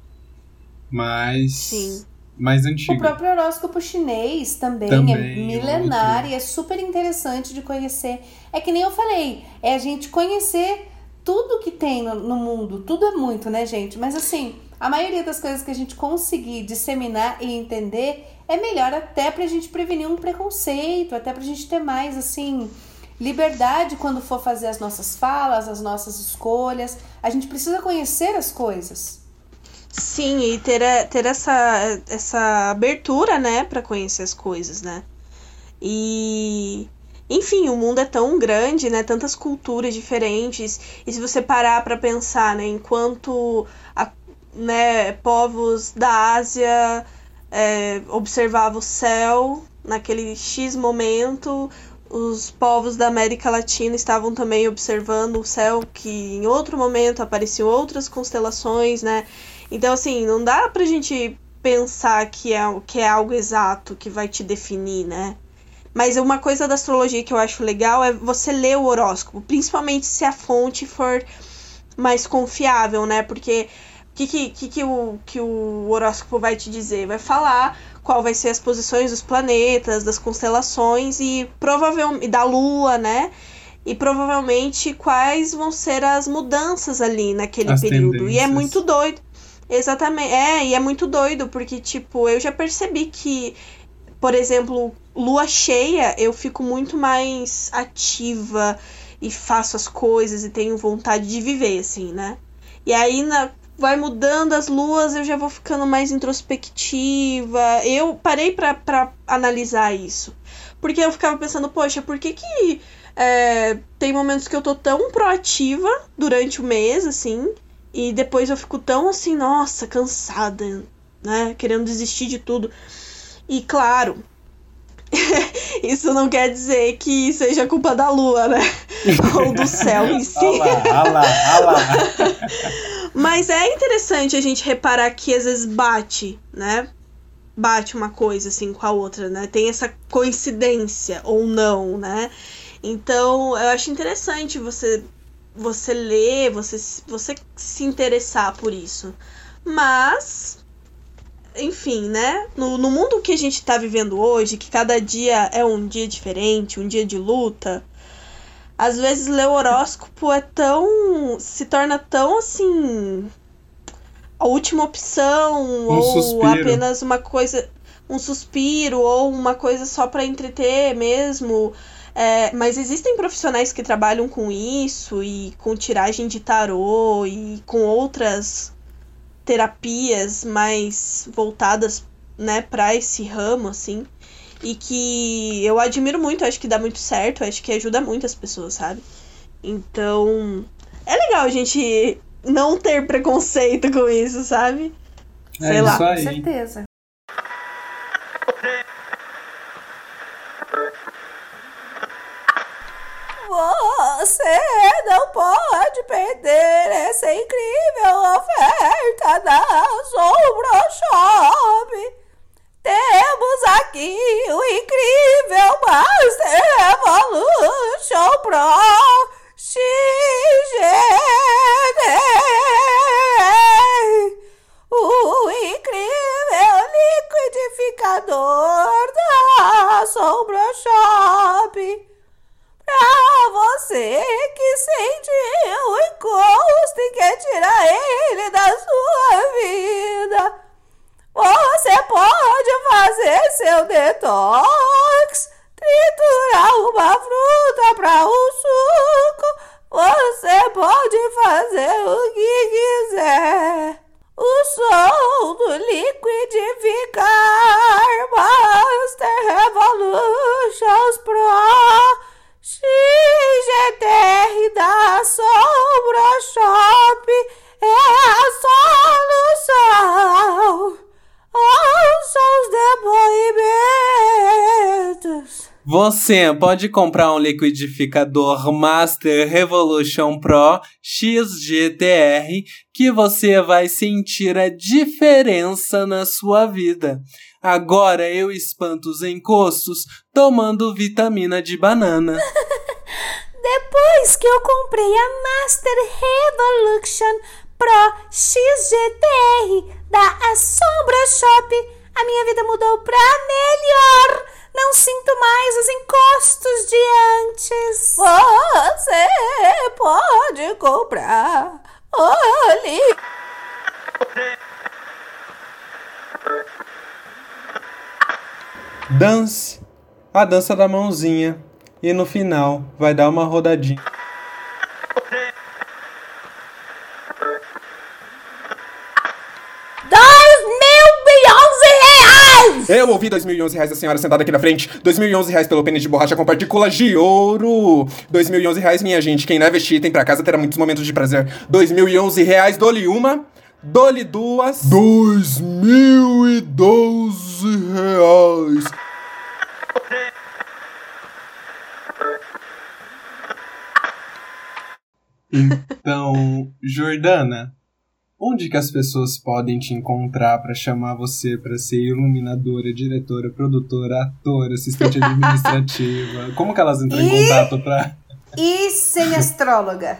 Mas. Sim. Mais O antiga. próprio horóscopo chinês também, Também, é milenário e é super interessante de conhecer. É que nem eu falei, é a gente conhecer tudo que tem no, no mundo. Tudo é muito, né, gente? Mas assim, a maioria das coisas que a gente conseguir disseminar e entender é melhor até pra gente prevenir um preconceito, até pra gente ter mais, assim, liberdade quando for fazer as nossas falas, as nossas escolhas. A gente precisa conhecer as coisas. Sim, e ter, a- ter essa, essa abertura, né, pra conhecer as coisas, né? E. Enfim, o mundo é tão grande, né? Tantas culturas diferentes. E se você parar pra pensar, né? Enquanto a- né, povos da Ásia é, observavam o céu naquele X momento, os povos da América Latina estavam também observando o céu, que em outro momento apareciam outras constelações, né? Então, assim, não dá pra gente pensar que é, que é algo exato que vai te definir, né? Mas uma coisa da astrologia que eu acho legal é você ler o horóscopo, principalmente se a fonte for mais confiável, né? Porque que, que, que, que, o, que o horóscopo vai te dizer? Vai falar qual vai ser as posições dos planetas, das constelações e provavelmente da lua, né? E provavelmente quais vão ser as mudanças ali naquele As período. E é tendências. muito doido. Exatamente. É, e é muito doido, porque, tipo, eu já percebi que, por exemplo, lua cheia, eu fico muito mais ativa e faço as coisas e tenho vontade de viver, assim, né? E aí na, vai mudando as luas, eu já vou ficando mais introspectiva. Eu parei pra analisar isso. Porque eu ficava pensando, poxa, por que que é, tem momentos que eu tô tão proativa durante o mês, assim, e depois eu fico tão assim, nossa, cansada, né? Querendo desistir de tudo. E claro, isso não quer dizer que seja culpa da lua, né? Ou do céu em si. Ah lá, ah lá, Mas é interessante a gente reparar que às vezes bate, né? Bate uma coisa assim com a outra, né? Tem essa coincidência ou não, né? Então, eu acho interessante você você ler, você você se interessar por isso. Mas enfim, né? No, no mundo que a gente tá vivendo hoje, que cada dia é um dia diferente, um dia de luta, às vezes ler o horóscopo é tão. se torna tão assim. a última opção, um ou suspiro. apenas uma coisa. um suspiro, ou uma coisa só para entreter mesmo. É, mas existem profissionais que trabalham com isso e com tiragem de tarô e com outras terapias mais voltadas, né, para esse ramo assim, e que eu admiro muito, acho que dá muito certo, acho que ajuda muito as pessoas, sabe? Então, é legal a gente não ter preconceito com isso, sabe? É Sei lá. Aí. Com certeza. Você não pode perder essa incrível oferta da Sombra Shop. Temos aqui o incrível Master Evolution Pro XGD. O incrível liquidificador da Sombra Shop Pra você que sente o encosto e quer tirar ele da sua vida, você pode fazer seu detox, Você pode comprar um liquidificador Master Revolution Pro XGTR que você vai sentir a diferença na sua vida. Agora eu espanto os encostos tomando vitamina de banana. Depois que eu comprei a Master Revolution Pro XGTR da Assombra Shop, a minha vida mudou pra melhor. Não sinto mais os encostos de antes. Você pode comprar. Olhe. Dance a dança da mãozinha e no final vai dar uma rodadinha. Eu ouvi 2.011 reais da senhora sentada aqui na frente. 2.011 reais pelo pênis de borracha com partículas de ouro. 2.011 reais, minha gente. Quem não é vestir tem pra casa terá muitos momentos de prazer. 2.011 reais, dole uma. Dole duas. 2.012 reais. Então, Jordana, onde que as pessoas podem te encontrar para chamar você para ser iluminadora, diretora, produtora, atora, assistente administrativa? Como que elas entram e... em contato para E semi-astróloga.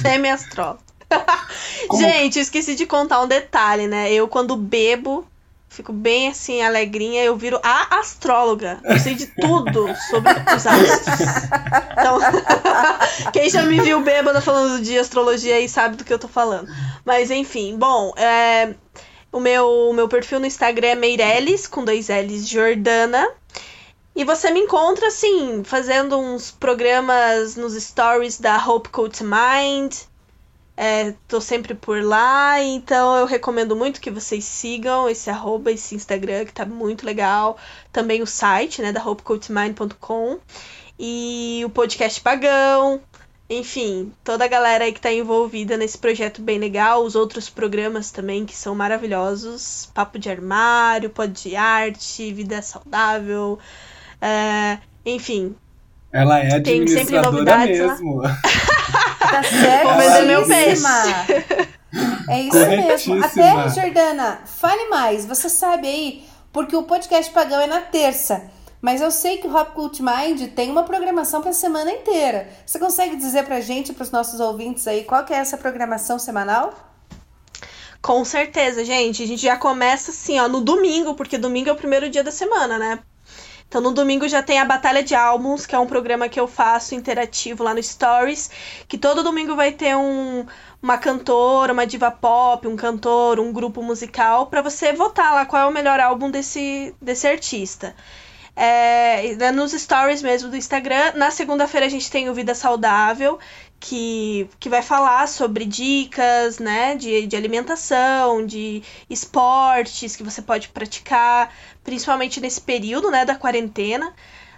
Semi-astróloga. Gente, esqueci de contar um detalhe, né? Eu quando bebo Fico bem assim, alegrinha. Eu viro a astróloga. Eu sei de tudo sobre os astros. Então, quem já me viu bêbada falando de astrologia aí sabe do que eu tô falando. Mas enfim, bom, é, o meu, meu perfil no Instagram é Meirelles, com dois L's, Jordana. E você me encontra, assim, fazendo uns programas nos stories da Hope Cult Mind. É, tô sempre por lá, então eu recomendo muito que vocês sigam esse arroba, esse Instagram, que tá muito legal. Também o site, né, da hopecoachmind.com. E o podcast Pagão. Enfim, toda a galera aí que tá envolvida nesse projeto bem legal. Os outros programas também que são maravilhosos. Papo de Armário, Pod de Arte, Vida Saudável. É, enfim. Ela é administradora mesmo. Tá certo. Vou vender meu peixe. É isso mesmo. Até, Jordana, fale mais. Você sabe aí, porque o podcast Pagão é na terça. Mas eu sei que o Hop Cult Mind tem uma programação para a semana inteira. Você consegue dizer para a gente, para os nossos ouvintes aí, qual que é essa programação semanal? Com certeza, gente. A gente já começa assim, ó, no domingo, porque domingo é o primeiro dia da semana, né? Então no domingo já tem a Batalha de Álbuns, que é um programa que eu faço interativo lá no Stories, que todo domingo vai ter um, uma cantora, uma diva pop, um cantor, um grupo musical, para você votar lá qual é o melhor álbum desse, desse artista. É, nos stories mesmo do Instagram. Na segunda-feira a gente tem o Vida Saudável, que, que vai falar sobre dicas, né, de, de alimentação, de esportes que você pode praticar, principalmente nesse período, né, da quarentena.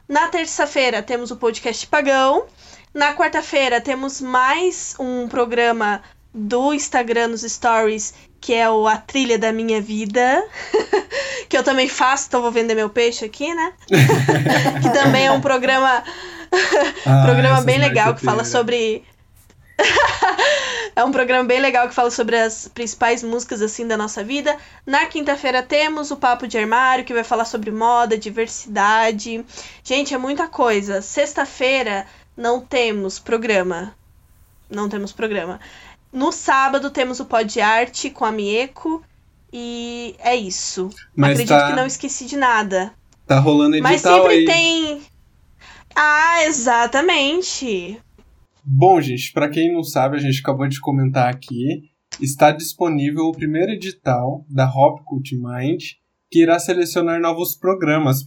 Na terça-feira temos o podcast Pagão. Na quarta-feira temos mais um programa do Instagram nos stories, que é o A Trilha da Minha Vida, que eu também faço, então vou vender meu peixe aqui, né? que também é um programa ah, programa bem legal que fala sobre é um programa bem legal que fala sobre as principais músicas assim da nossa vida. Na quinta-feira temos o Papo de Armário, que vai falar sobre moda, diversidade. Gente, é muita coisa. Sexta-feira não temos programa. Não temos programa. No sábado temos o Pod Arte com a Mieco. E é isso. Mas Acredito tá... que não esqueci de nada. Tá rolando edital Mas sempre aí. tem. Ah, exatamente. Bom, gente, para quem não sabe, a gente acabou de comentar aqui, está disponível o primeiro edital da Hop Cult Mind, que irá selecionar novos programas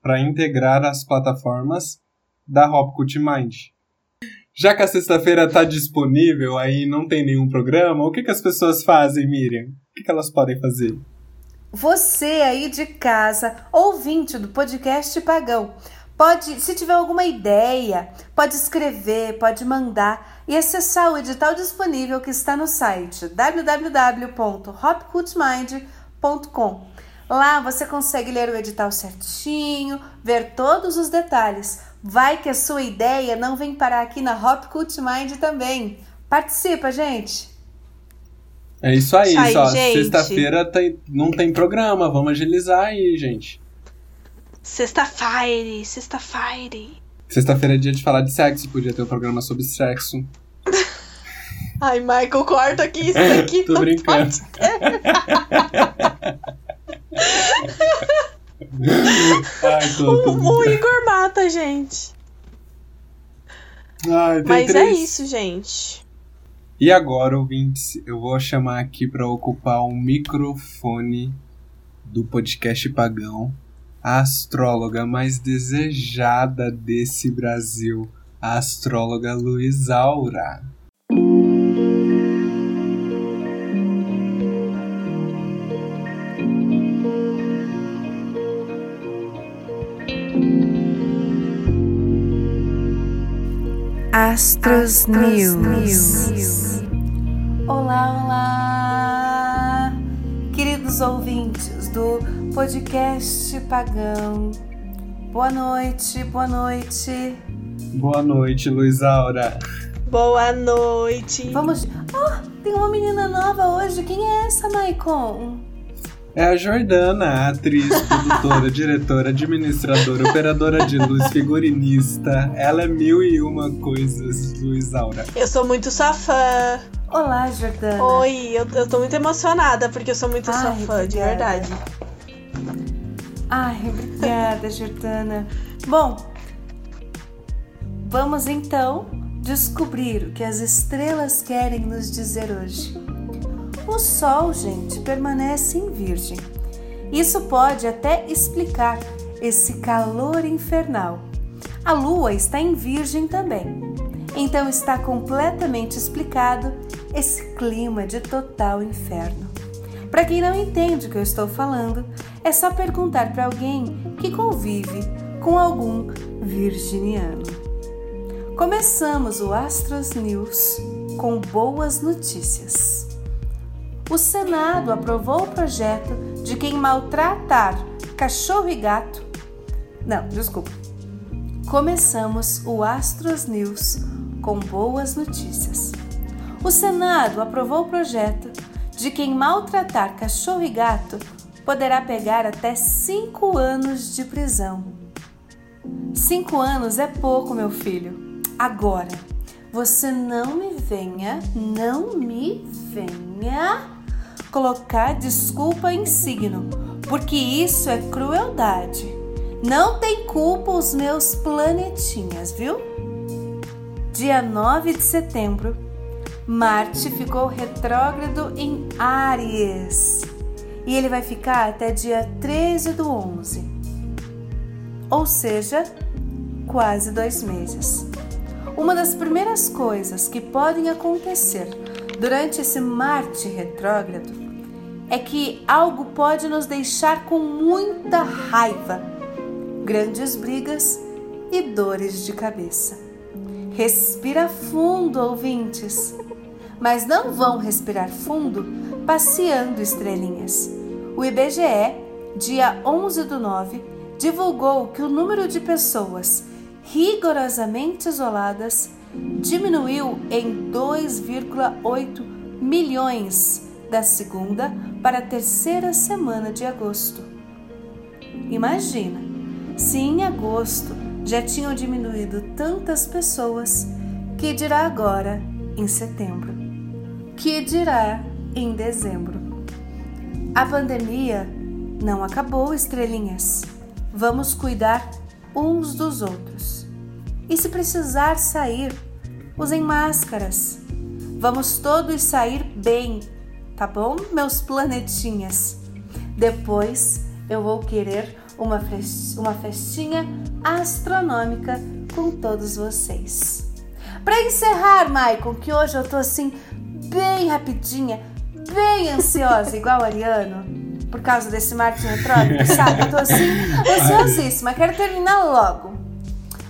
para integrar as plataformas da Hop Cult Mind. Já que a sexta-feira está disponível, aí não tem nenhum programa, o que, que as pessoas fazem, Miriam? O que, que elas podem fazer? Você aí de casa, ouvinte do podcast Pagão, pode, se tiver alguma ideia, pode escrever, pode mandar e acessar o edital disponível que está no site www.hopcultmind.com. Lá você consegue ler o edital certinho, ver todos os detalhes. Vai que a sua ideia não vem parar aqui na Hop Cult Mind também. Participa, gente! É isso aí, aí só. Sexta-feira não tem programa, vamos agilizar aí, gente. Sexta-feira, sexta-feira. Sexta-feira é dia de falar de sexo, podia ter um programa sobre sexo. Ai, Michael, corta aqui isso daqui. Tô brincando. Ai, tô, tô o, o, Igor mata gente. Ai, Mas é três. é isso, gente. E agora, ouvintes, eu vou chamar aqui para ocupar um microfone do podcast Pagão a astróloga mais desejada desse Brasil, a astróloga Luiz Aura. Astros, Astros News. News. Olá, olá, queridos ouvintes do podcast Pagão. Boa noite, boa noite. Boa noite, Luiz Aura. Boa noite. Vamos. Oh, tem uma menina nova hoje. Quem é essa, Maicon? É a Jordana, atriz, produtora, diretora, administradora, operadora de luz, figurinista. Ela é mil e uma coisas, Luiz Aura. Eu sou muito sua fã. Olá, Jordana. Oi, eu, eu tô muito emocionada porque eu sou muito Ai, sua fã, de verdade. Ai, obrigada, Jordana. Bom, vamos então descobrir o que as estrelas querem nos dizer hoje. O Sol, gente, permanece em Virgem. Isso pode até explicar esse calor infernal. A lua está em Virgem também. Então está completamente explicado esse clima de total inferno. Para quem não entende o que eu estou falando, é só perguntar para alguém que convive com algum virginiano. Começamos o Astros News com boas notícias. O Senado aprovou o projeto de quem maltratar cachorro e gato. Não, desculpa. Começamos o Astros News com boas notícias. O Senado aprovou o projeto de quem maltratar cachorro e gato poderá pegar até cinco anos de prisão. Cinco anos é pouco, meu filho. Agora, você não me venha, não me venha colocar desculpa em signo, porque isso é crueldade. Não tem culpa os meus planetinhas, viu? Dia 9 de setembro, Marte ficou retrógrado em Áries e ele vai ficar até dia 13 do 11, ou seja, quase dois meses. Uma das primeiras coisas que podem acontecer durante esse Marte retrógrado é que algo pode nos deixar com muita raiva, grandes brigas e dores de cabeça. Respira fundo, ouvintes, mas não vão respirar fundo passeando estrelinhas. O IBGE, dia 11 do 9, divulgou que o número de pessoas rigorosamente isoladas diminuiu em 2,8 milhões da segunda para a terceira semana de agosto. Imagina, se em agosto já tinham diminuído tantas pessoas, que dirá agora em setembro? Que dirá em dezembro? A pandemia não acabou, estrelinhas. Vamos cuidar uns dos outros. E se precisar sair, usem máscaras. Vamos todos sair bem, tá bom, meus planetinhas? Depois eu vou querer uma, uma festinha astronômica com todos vocês. Para encerrar, Maicon, que hoje eu tô assim bem rapidinha, bem ansiosa, igual o Ariano, por causa desse Marte retrógrado, sabe? Eu tô assim, ansiosíssima, quero terminar logo.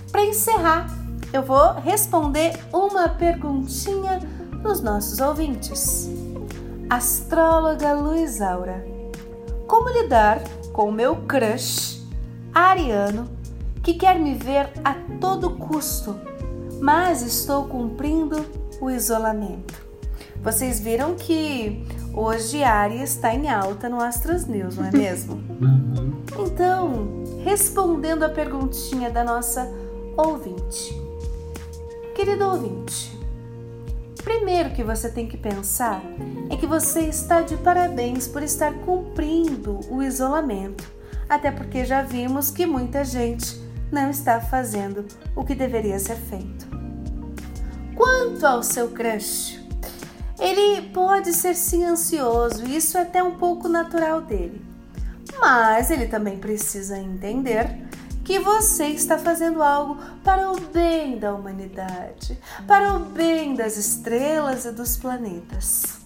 Para encerrar, eu vou responder uma perguntinha dos nossos ouvintes. Astróloga Luiz Aura, como lidar com o meu crush ariano que quer me ver a todo custo, mas estou cumprindo o isolamento? Vocês viram que hoje Aries está em alta no Astros News, não é mesmo? Uhum. Então, respondendo a perguntinha da nossa ouvinte. Querido ouvinte, primeiro que você tem que pensar é que você está de parabéns por estar cumprindo o isolamento, até porque já vimos que muita gente não está fazendo o que deveria ser feito. Quanto ao seu crush, ele pode ser sim ansioso, e isso é até um pouco natural dele. Mas ele também precisa entender que você está fazendo algo para o bem da humanidade, para o bem das estrelas e dos planetas.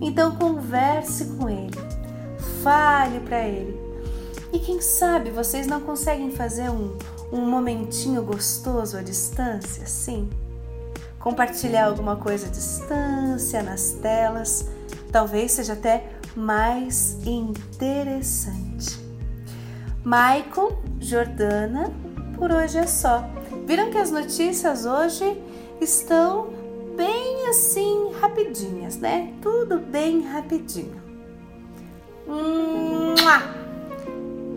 Então converse com ele, fale para ele. E quem sabe vocês não conseguem fazer um, um momentinho gostoso à distância, sim? Compartilhar alguma coisa à distância, nas telas, talvez seja até mais interessante. Maicon, Jordana, por hoje é só. Viram que as notícias hoje estão bem assim rapidinhas, né? Tudo bem rapidinho. Mua!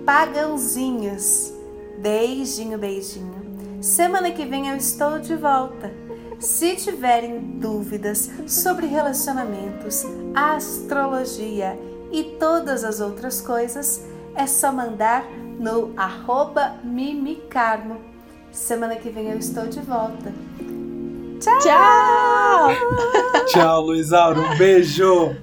Pagãozinhos. Beijinho, beijinho. Semana que vem eu estou de volta. Se tiverem dúvidas sobre relacionamentos, astrologia e todas as outras coisas, é só mandar no arroba mimicarmo. Semana que vem eu estou de volta. Tchau! Tchau! Tchau, Luizauro. Um beijo!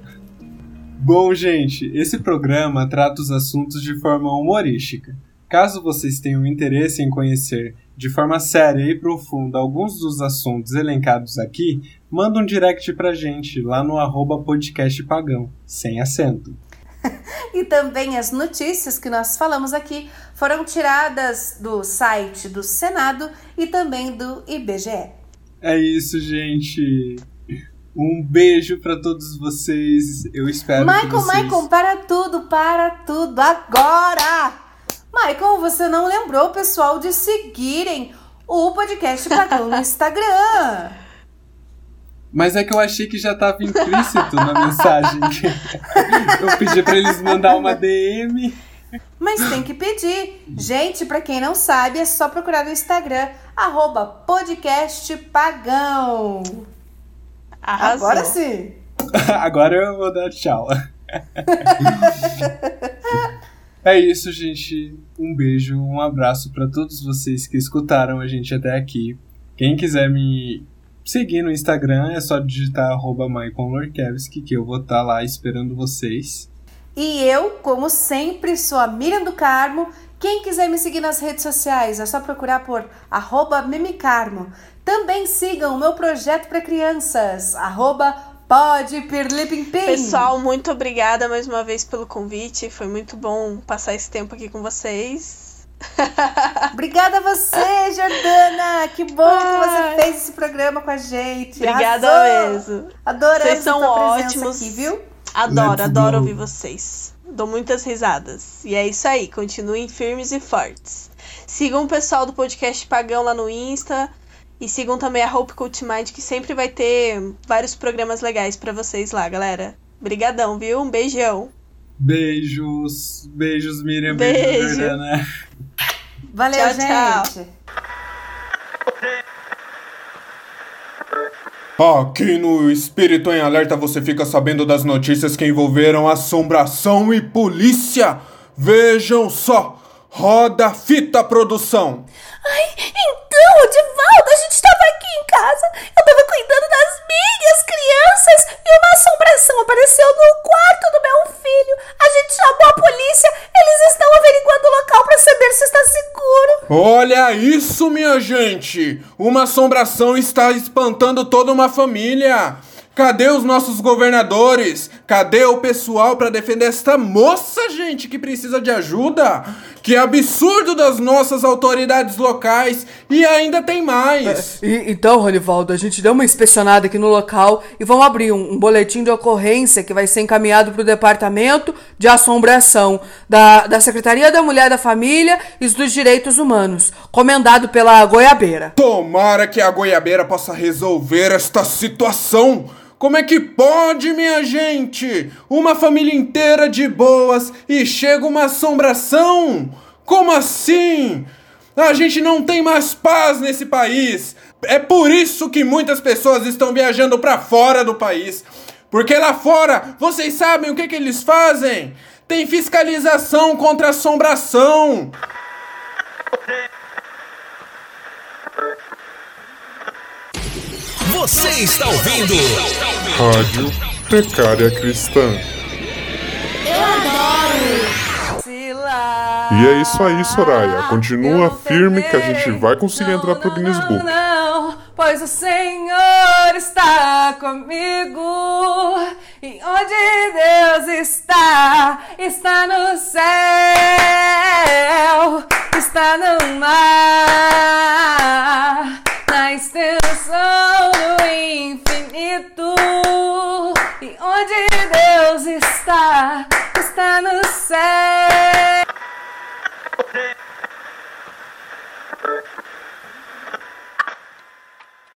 Bom, gente, esse programa trata os assuntos de forma humorística. Caso vocês tenham interesse em conhecer de forma séria e profunda alguns dos assuntos elencados aqui, manda um direct pra gente lá no arroba podcastpagão, sem acento. e também as notícias que nós falamos aqui foram tiradas do site do Senado e também do IBGE. É isso, gente. Um beijo para todos vocês. Eu espero Michael, que vocês... Michael, para tudo, para tudo agora! Michael, você não lembrou o pessoal de seguirem o podcast Pagão no Instagram. Mas é que eu achei que já estava implícito na mensagem. eu pedi para eles mandar uma DM. Mas tem que pedir. Gente, para quem não sabe, é só procurar no Instagram, arroba podcastpagão. Arrasou. Agora sim. Agora eu vou dar tchau. é isso, gente. Um beijo, um abraço para todos vocês que escutaram a gente até aqui. Quem quiser me seguir no Instagram é só digitar arroba que eu vou estar tá lá esperando vocês. E eu, como sempre, sou a Miriam do Carmo. Quem quiser me seguir nas redes sociais é só procurar por Mimicarmo. Também sigam o meu projeto para crianças, arroba Pessoal, muito obrigada mais uma vez pelo convite. Foi muito bom passar esse tempo aqui com vocês. Obrigada a você, Jordana! Que bom que você fez esse programa com a gente. Obrigada Arrasou. mesmo. Adoramos vocês são ótimos. aqui, viu? Adoro, Let's adoro go. ouvir vocês. Dou muitas risadas. E é isso aí, continuem firmes e fortes. Sigam o pessoal do podcast Pagão lá no Insta. E sigam também a Hope Cult Mind, que sempre vai ter vários programas legais para vocês lá, galera. Brigadão, viu? Um beijão. Beijos. Beijos, Miriam. Beijo. Beijo, Jordana. Valeu, Tchau, gente. tchau. Aqui no Espírito em Alerta você fica sabendo das notícias que envolveram assombração e polícia. Vejam só. Roda Fita Produção. Ai, então, Divaldo, a gente estava aqui em casa, eu estava cuidando das minhas crianças e uma assombração apareceu no quarto do meu filho. A gente chamou a polícia, eles estão averiguando o local para saber se está seguro. Olha isso, minha gente! Uma assombração está espantando toda uma família. Cadê os nossos governadores? Cadê o pessoal para defender esta moça, gente, que precisa de ajuda? Que absurdo das nossas autoridades locais! E ainda tem mais! E- então, Ronivaldo, a gente deu uma inspecionada aqui no local e vamos abrir um, um boletim de ocorrência que vai ser encaminhado para o Departamento de Assombração da, da Secretaria da Mulher da Família e dos Direitos Humanos, comendado pela Goiabeira. Tomara que a goiabeira possa resolver esta situação. Como é que pode, minha gente? Uma família inteira de boas e chega uma assombração? Como assim? A gente não tem mais paz nesse país. É por isso que muitas pessoas estão viajando para fora do país. Porque lá fora, vocês sabem o que, que eles fazem? Tem fiscalização contra assombração. Você está ouvindo? Rádio Precária Cristã. E é isso aí, Soraya. Continua firme que a gente vai conseguir entrar pro Guinness não, Book. Não, pois o Senhor está comigo. E onde Deus está, está no céu, está no mar, na sou do infinito. E onde Deus está, está no céu.